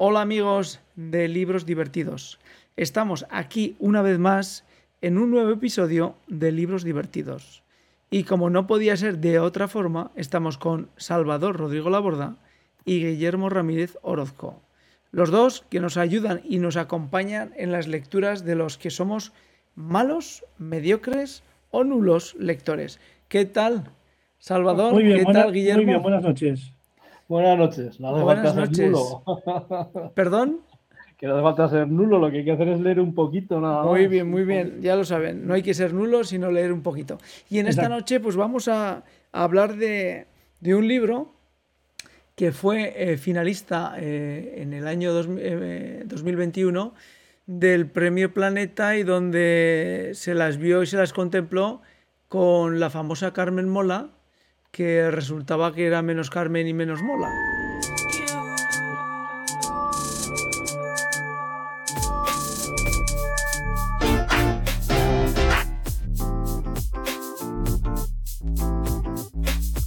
Hola amigos de Libros Divertidos. Estamos aquí una vez más en un nuevo episodio de Libros Divertidos. Y como no podía ser de otra forma, estamos con Salvador Rodrigo Laborda y Guillermo Ramírez Orozco. Los dos que nos ayudan y nos acompañan en las lecturas de los que somos malos, mediocres o nulos lectores. ¿Qué tal, Salvador? Muy bien, ¿Qué buena- tal, Guillermo? Muy bien, buenas noches. Buenas noches. No hace Buenas falta ser nulo. ¿Perdón? que no hace falta ser nulo, lo que hay que hacer es leer un poquito nada Muy más. bien, muy bien, ya lo saben, no hay que ser nulo, sino leer un poquito. Y en esta noche pues vamos a, a hablar de, de un libro que fue eh, finalista eh, en el año dos- eh, 2021 del Premio Planeta y donde se las vio y se las contempló con la famosa Carmen Mola, que resultaba que era menos Carmen y menos Mola.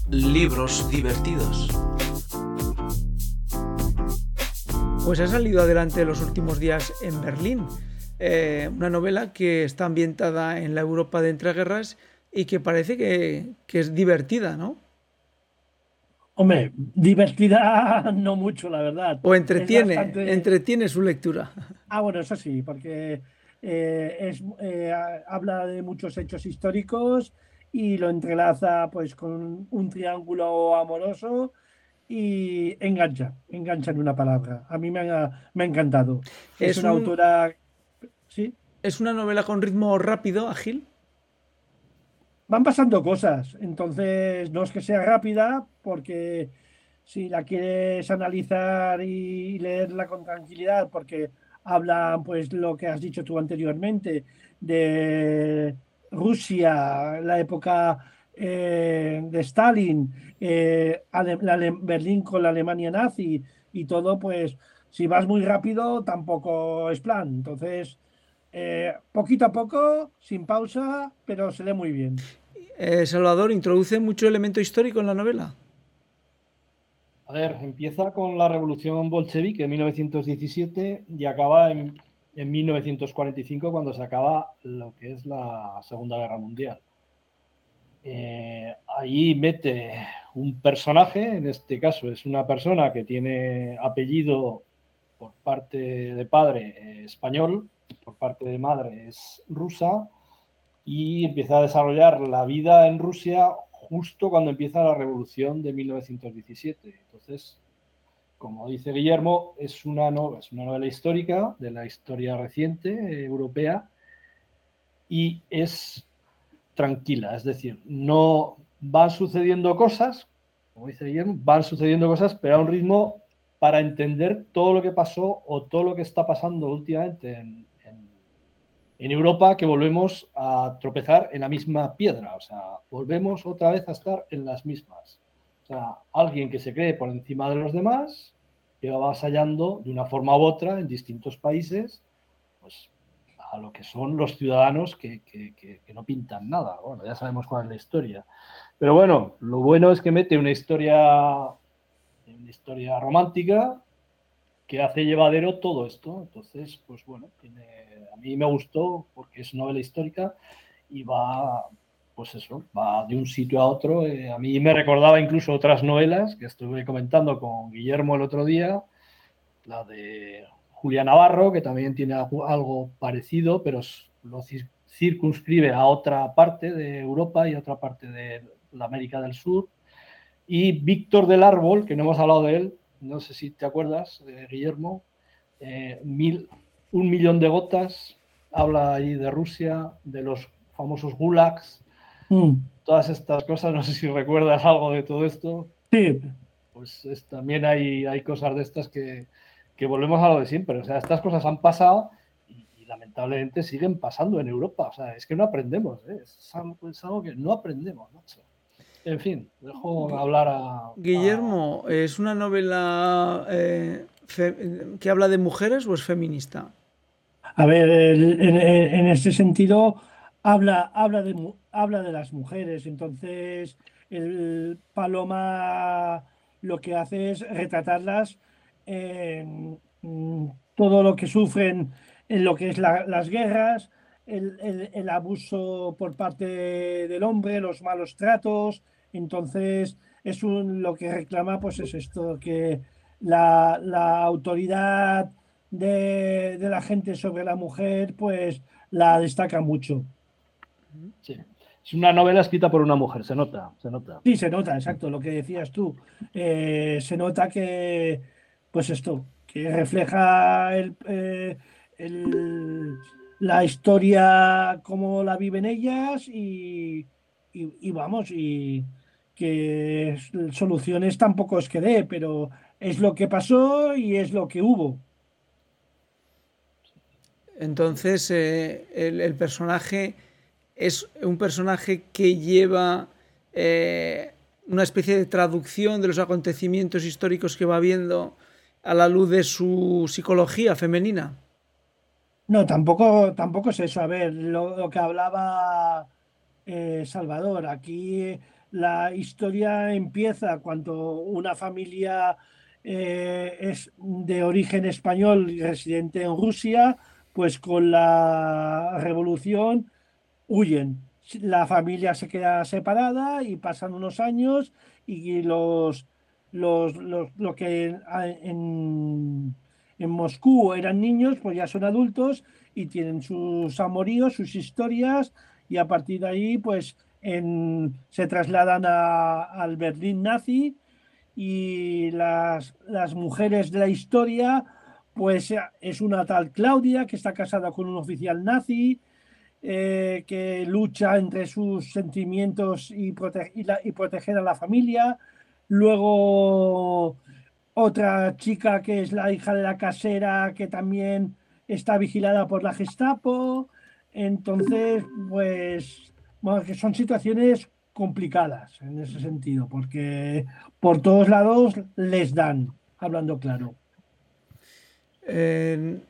Libros divertidos. Pues ha salido adelante los últimos días en Berlín. Eh, una novela que está ambientada en la Europa de entreguerras y que parece que, que es divertida, ¿no? Hombre, divertida no mucho, la verdad. O entretiene, bastante- entretiene su lectura. Ah, bueno, eso sí, porque eh, es, eh, habla de muchos hechos históricos y lo entrelaza pues con un triángulo amoroso y engancha, engancha en una palabra. A mí me ha, me ha encantado. Es, Es una un- autora, sí, Es una novela con ritmo rápido, ágil. Van pasando cosas, entonces no es que sea rápida, porque si la quieres analizar y leerla con tranquilidad, porque habla, pues, lo que has dicho tú anteriormente, de Rusia, la época eh, de Stalin, eh, la Berlín con la Alemania nazi y todo, pues, si vas muy rápido, tampoco es plan. Entonces, eh, poquito a poco, sin pausa, pero se lee muy bien. Eh, Salvador introduce mucho elemento histórico en la novela. A ver, empieza con la revolución bolchevique en 1917 y acaba en, en 1945 cuando se acaba lo que es la Segunda Guerra Mundial. Eh, ahí mete un personaje, en este caso es una persona que tiene apellido por parte de padre eh, español, por parte de madre es rusa, y empieza a desarrollar la vida en Rusia justo cuando empieza la revolución de 1917. Entonces, como dice Guillermo, es una, novela histórica de la historia reciente eh, europea y es tranquila, es decir, no van sucediendo cosas, como dice Guillermo, van sucediendo cosas, pero a un ritmo para entender todo lo que pasó o todo lo que está pasando últimamente en, en- Europa, que volvemos a tropezar en la misma piedra, o sea, volvemos otra vez a estar en las mismas. O sea, alguien que se cree por encima de los demás, que va avasallando de una forma u otra en distintos países, pues a lo que son los ciudadanos que, que- que- que no pintan nada. Bueno, ya sabemos cuál es la historia. Pero bueno, lo bueno es que mete una historia, una historia romántica que hace llevadero todo esto. Entonces, pues bueno, a mí me gustó porque es novela histórica y va, pues eso, va de un sitio a otro. Eh, a mí me recordaba incluso otras novelas que estuve comentando con Guillermo el otro día, la de Julia Navarro, que también tiene algo- parecido, pero lo cir- circunscribe a otra parte de Europa y a otra parte de la América del Sur. Y Víctor del Árbol, que no hemos hablado de él, no sé si te acuerdas, de Guillermo, eh, mil, un millón de gotas, habla ahí de Rusia, de los famosos gulags, Mm, todas estas cosas, no sé si recuerdas algo de todo esto, Sí, pues es- también hay, hay cosas de estas que, que volvemos a lo de siempre, o sea, estas cosas han pasado y, y lamentablemente siguen pasando en Europa, o sea, es que no aprendemos, ¿eh? es, algo, es algo que no aprendemos, macho. En fin, dejo hablar a... Guillermo, ¿es una novela eh, que habla de mujeres o es feminista? A ver, el- en, en- en este sentido, habla, habla, de, mu- habla de las mujeres. Entonces, el Paloma lo que hace es retratarlas en, todo lo que sufren en lo que es las guerras, el, abuso por parte del hombre, los malos tratos. Entonces, es un, lo que reclama, pues es esto, que la, autoridad de, de, la gente sobre la mujer, pues la destaca mucho. Sí. Es una novela escrita por una mujer, se nota, se nota. Sí, se nota, exacto, lo que decías tú. Eh, se nota que, pues esto, que refleja el, eh, la historia como la viven ellas y, vamos, y que soluciones tampoco es que dé, pero es lo que pasó y es lo que hubo. Entonces, eh, el, personaje es un personaje que lleva eh, una especie de traducción de los acontecimientos históricos que va viendo a la luz de su psicología femenina. No, tampoco, tampoco es eso. A ver, lo, que hablaba eh, Salvador, aquí la historia empieza cuando una familia eh, es de origen español y residente en Rusia, pues con la revolución huyen. La familia se queda separada y pasan unos años y los, los, lo que en, en Moscú eran niños, pues ya son adultos y tienen sus amoríos, sus historias y a partir de ahí pues se trasladan al Berlín nazi y las, las mujeres de la historia pues es una tal Claudia que está casada con un oficial nazi, eh, que lucha entre sus sentimientos y, y, proteger a la familia. Luego otra chica que es la hija de la casera que también está vigilada por la Gestapo. Entonces, pues, bueno, que son situaciones complicadas en ese sentido, porque por todos lados les dan, hablando claro. En,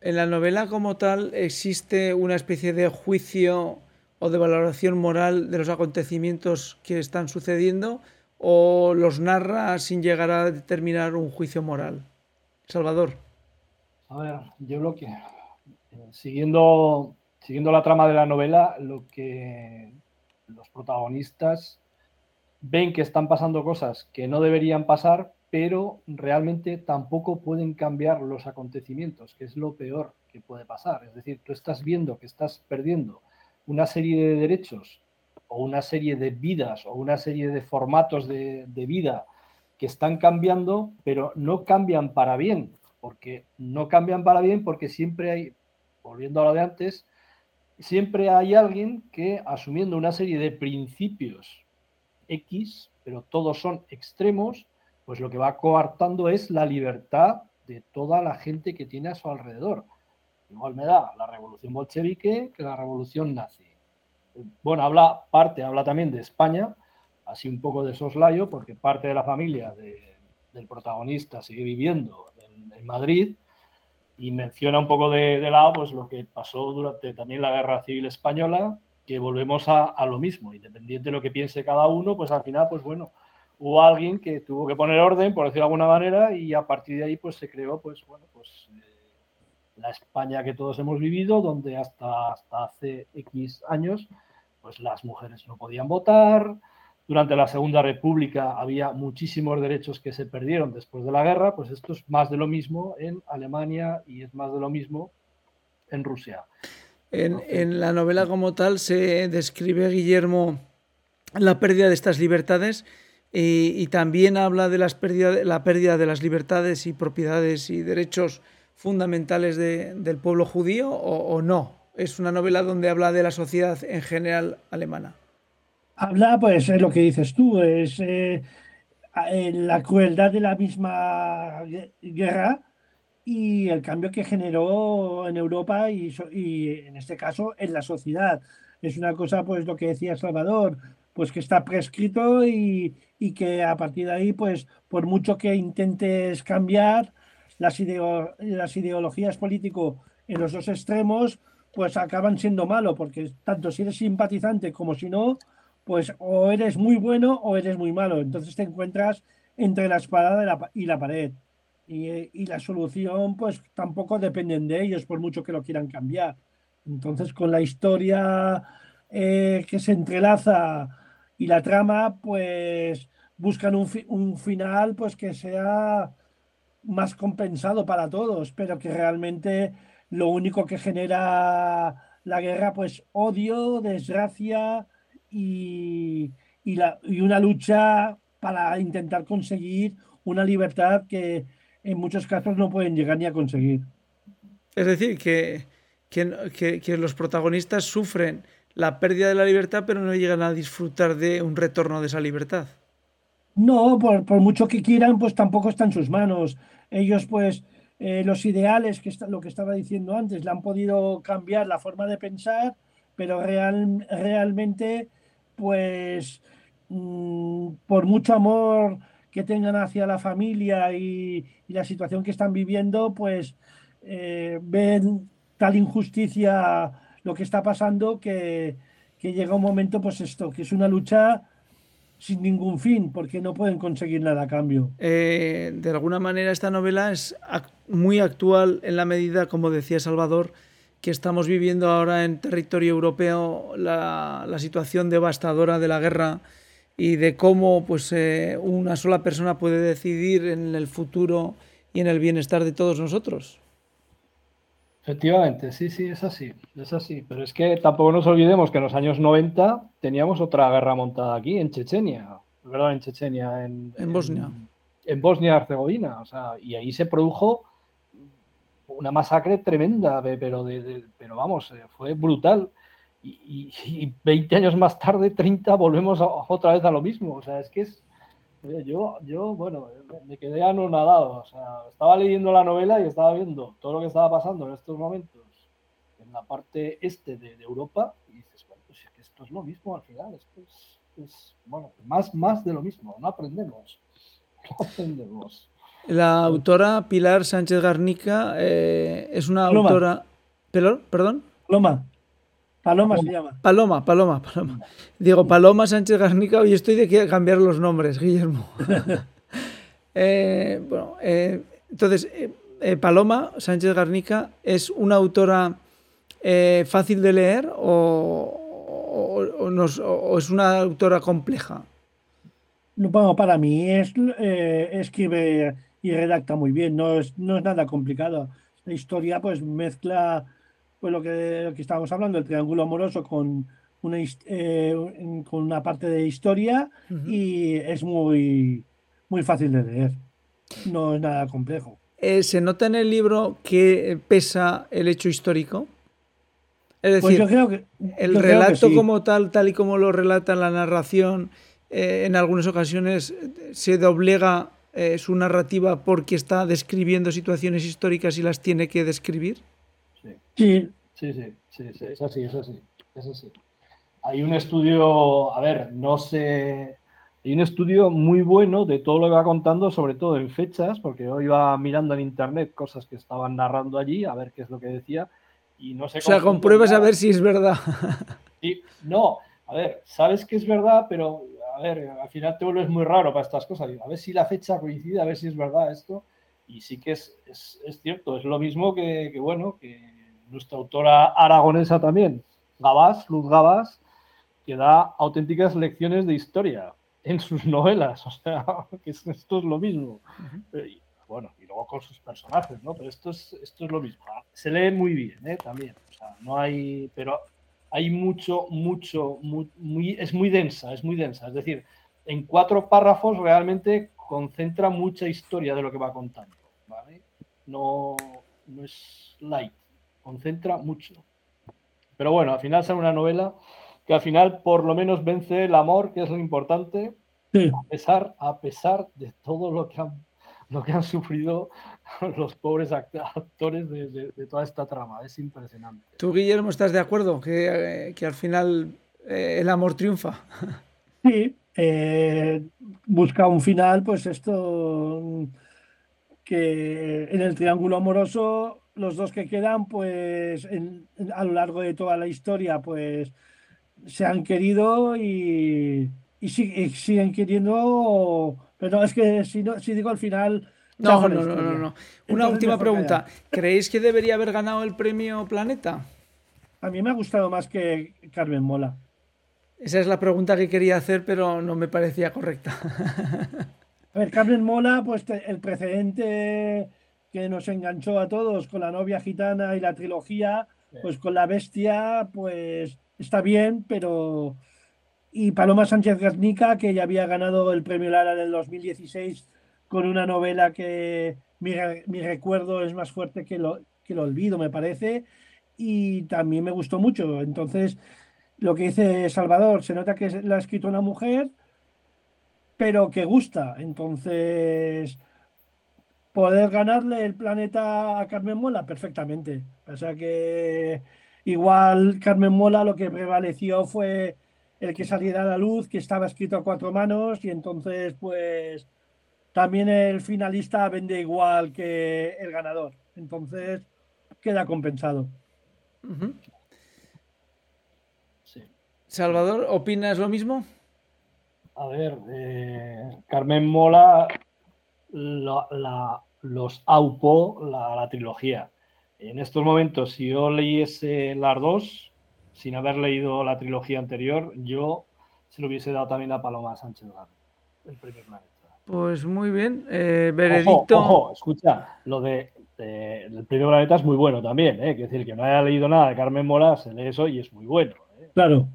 la novela como tal existe una especie de juicio o de valoración moral de los acontecimientos que están sucediendo o los narra sin llegar a determinar un juicio moral. Salvador. A ver, yo lo que, siguiendo, siguiendo la trama de la novela, lo que los protagonistas ven que están pasando cosas que no deberían pasar, pero realmente tampoco pueden cambiar los acontecimientos, que es lo peor que puede pasar. Es decir, tú estás viendo que estás perdiendo una serie de derechos o una serie de vidas o una serie de formatos de, vida que están cambiando, pero no cambian para bien, porque no cambian para bien porque siempre hay, volviendo a lo de antes, siempre hay alguien que asumiendo una serie de principios X, pero todos son extremos, pues lo que va coartando es la libertad de toda la gente que tiene a su alrededor. Igual me da la revolución bolchevique que la revolución nazi. Bueno, habla parte, habla también de España, así un poco de soslayo, porque parte de la familia del protagonista sigue viviendo en, Madrid y menciona un poco de, lado pues lo que pasó durante también la guerra civil española, que volvemos a, a, lo mismo, independiente de lo que piense cada uno, pues al final, pues bueno, hubo alguien que tuvo que poner orden, por decirlo de alguna manera, y a partir de ahí pues se creó pues bueno, pues eh, la España que todos hemos vivido, donde hasta, hasta hace X años pues las mujeres no podían votar, durante la Segunda República había muchísimos derechos que se perdieron después de la guerra, pues esto es más de lo mismo en Alemania y es más de lo mismo en Rusia. En, en la novela como tal se describe, Guillermo, la pérdida de estas libertades y, también habla de las la pérdida de las libertades y propiedades y derechos fundamentales del pueblo judío o, no. Es una novela donde habla de la sociedad en general alemana. Habla, pues, es lo que dices tú, es eh, la crueldad de la misma guerra y el cambio que generó en Europa y, y, en este caso en la sociedad. Es una cosa, pues lo que decía Salvador, pues que está prescrito y, y que a partir de ahí, pues por mucho que intentes cambiar las, las ideologías políticas en los dos extremos, pues acaban siendo malo, porque tanto si eres simpatizante como si no, pues o eres muy bueno o eres muy malo. Entonces te encuentras entre la espada y la pared. y, la solución pues tampoco dependen de ellos por mucho que lo quieran cambiar. Entonces con la historia eh, que se entrelaza y la trama pues buscan un, un, final pues que sea más compensado para todos, pero que realmente lo único que genera la guerra pues odio, desgracia y, y, la, y una lucha para intentar conseguir una libertad que en muchos casos no pueden llegar ni a conseguir. Es decir, que, que, que, los protagonistas sufren la pérdida de la libertad, pero no llegan a disfrutar de un retorno de esa libertad. No, por, por mucho que quieran, pues tampoco está en sus manos. Ellos, pues, eh, los ideales, que está, lo que estaba diciendo antes, le han podido cambiar la forma de pensar, pero real, realmente, pues, mmm, por mucho amor que tengan hacia la familia y, y la situación que están viviendo, pues eh, ven tal injusticia lo que está pasando que, que, llega un momento, pues esto, que es una lucha sin ningún fin, porque no pueden conseguir nada a cambio. Eh, de alguna manera esta novela es muy actual en la medida, como decía Salvador, que estamos viviendo ahora en territorio europeo la, la situación devastadora de la guerra y de cómo pues, eh, una sola persona puede decidir en el futuro y en el bienestar de todos nosotros. Efectivamente, sí, sí, es así, es así. Pero es que tampoco nos olvidemos que en los años 90 teníamos otra guerra montada aquí, en Chechenia, ¿verdad? En Chechenia, en, en Bosnia. En, en Bosnia-Herzegovina, o sea, y ahí se produjo una masacre tremenda, pero, de, pero vamos, eh, fue brutal y, y, 20 años más tarde, 30, volvemos otra vez a lo mismo. O sea, es que es. Yo, yo bueno, me quedé anonadado. O sea, estaba leyendo la novela y estaba viendo todo lo que estaba pasando en estos momentos en la parte este de, Europa y dices, bueno, pues es que esto es lo mismo al final. Esto es, es bueno, más, más de lo mismo. No aprendemos. No aprendemos. La autora Pilar Sánchez Garnica eh, es una autora. ¿Perdón? ¿Perdón? Loma. Paloma se llama. Paloma, Paloma, Paloma. Digo, Paloma Sánchez Garnica, hoy estoy de que cambiar los nombres, Guillermo. eh, bueno, eh, entonces, Paloma Sánchez Garnica es una autora fácil de leer o, o, o, nos, o, es una autora compleja. Bueno, para mí es, escribe y redacta muy bien, no es, no es nada complicado. La historia pues mezcla pues lo que, lo que estábamos hablando, el triángulo amoroso con una, eh, con una parte de historia uh -huh. y es muy, muy fácil de leer. No es nada complejo. Eh, ¿Se nota en el libro que pesa el hecho histórico? Es decir, pues yo creo que, el relato creo que sí. como tal, tal y como lo relata la narración, eh, en algunas ocasiones se doblega eh, su narrativa porque está describiendo situaciones históricas y las tiene que describir. Sí. Sí, sí, sí, sí, es así, es así, es así. Hay un estudio, a ver, no sé, hay un estudio muy bueno de todo lo que va contando, sobre todo en fechas, porque yo iba mirando en internet cosas que estaban narrando allí, a ver qué es lo que decía, y no sé... O sea, compruebas a ver si es verdad. Sí, no, a ver, sabes que es verdad, pero a ver, al final te vuelves muy raro para estas cosas. A ver si la fecha coincide, a ver si es verdad esto. Y sí que es, es, es cierto, es lo mismo que, que bueno, que nuestra autora aragonesa también, Gabás, Luz Gabás, que da auténticas lecciones de historia en sus novelas. O sea, que esto es lo mismo. Uh -huh. y, bueno, y luego con sus personajes, ¿no? Pero esto es, esto es lo mismo. Se lee muy bien, ¿eh? También. O sea, no hay. Pero hay mucho, mucho, muy, muy, es muy densa, es muy densa. Es decir, en cuatro párrafos realmente concentra mucha historia de lo que va contando. ¿vale? No, no es light concentra mucho. Pero bueno, al final sale una novela que al final por lo menos vence el amor, que es lo importante, sí. a, pesar, a pesar de todo lo que han, lo que han sufrido los pobres actores de, de, de toda esta trama. Es impresionante. ¿Tú, Guillermo, estás de acuerdo que, eh, que al final eh, el amor triunfa? Sí, eh, busca un final, pues esto que en el triángulo amoroso los dos que quedan, pues en, a lo largo de toda la historia, pues se han querido y, y, y siguen queriendo. Pero es que si, no, si digo al final, No, no, no, no, no. Una Entonces, última pregunta. callar. ¿Creéis que debería haber ganado el premio Planeta? A mí me ha gustado más que Carmen Mola. Esa es la pregunta que quería hacer, pero no me parecía correcta. A ver, Carmen Mola, pues te- el precedente que nos enganchó a todos con la novia gitana y la trilogía, pues con la bestia, pues está bien, pero... Y Paloma Sánchez Garnica, que ya había ganado el premio Lara en el 2016 con una novela que mi, mi recuerdo es más fuerte que lo, que lo olvido, me parece, y también me gustó mucho. Entonces, lo que dice Salvador, se nota que la ha escrito una mujer, pero que gusta. Entonces, poder ganarle el planeta a Carmen Mola perfectamente. O sea que igual Carmen Mola lo que prevaleció fue el que saliera a la luz, que estaba escrito a cuatro manos y entonces pues también el finalista vende igual que el ganador. Entonces queda compensado. Sí. Salvador, ¿opinas lo mismo? A ver, eh, Carmen Mola la- la- los aupó la, la trilogía. En estos momentos, si yo leyese las dos, sin haber leído la trilogía anterior, yo se lo hubiese dado también a Paloma Sánchez Garro, el primer planeta. Pues muy bien. Eh, Ojo, veredicto. ojo, escucha, lo de, de- el primer planeta es muy bueno también, ¿eh? Es decir, que no haya leído nada de Carmen Mola, se lee eso y es muy bueno. ¿eh? Claro,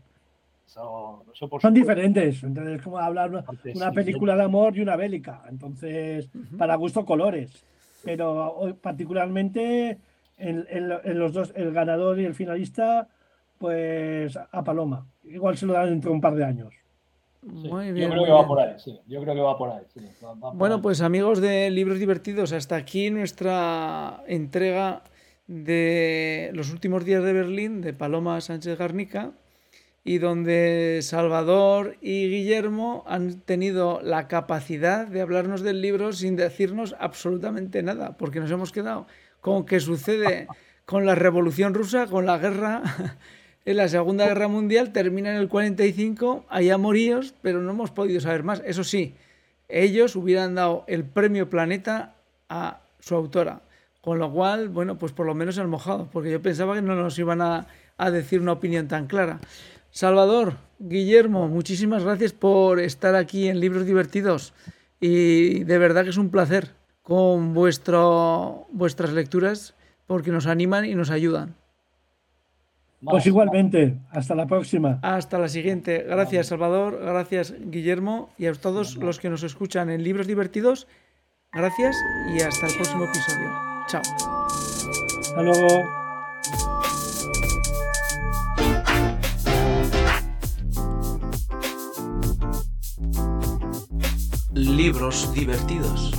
Eso, eso por son supuesto. diferentes. Entonces, como hablar una, Aparte, una sí, película de amor y una bélica. Entonces, Ujú. para gusto colores. Pero particularmente en, en en los dos, el ganador y el finalista, pues a Paloma. Igual se lo dan dentro de un par de años. Sí, Muy yo bien. creo muy que va por ahí, sí. Yo creo que va por ahí. sí, va- va por Bueno, ahí. pues amigos de Libros Divertidos, hasta aquí nuestra entrega de los últimos días de Berlín de Paloma Sánchez Garnica y donde Salvador y Guillermo han tenido la capacidad de hablarnos del libro sin decirnos absolutamente nada, porque nos hemos quedado con qué sucede con la Revolución Rusa, con la guerra en la Segunda Guerra Mundial, termina en el 45, hay amoríos, pero no hemos podido saber más. Eso sí, ellos hubieran dado el premio Planeta a su autora. Con lo cual, bueno, pues por lo menos han mojado, porque yo pensaba que no nos iban a, a decir una opinión tan clara. Salvador, Guillermo, muchísimas gracias por estar aquí en Libros Divertidos y de verdad que es un placer con vuestro, vuestras lecturas porque nos animan y nos ayudan. Más, Pues igualmente, hasta la próxima. Hasta la siguiente. Gracias, Salvador. Gracias, Guillermo. Y a todos los que nos escuchan en Libros Divertidos, gracias y hasta el próximo episodio. Chao. Hasta luego. Libros divertidos.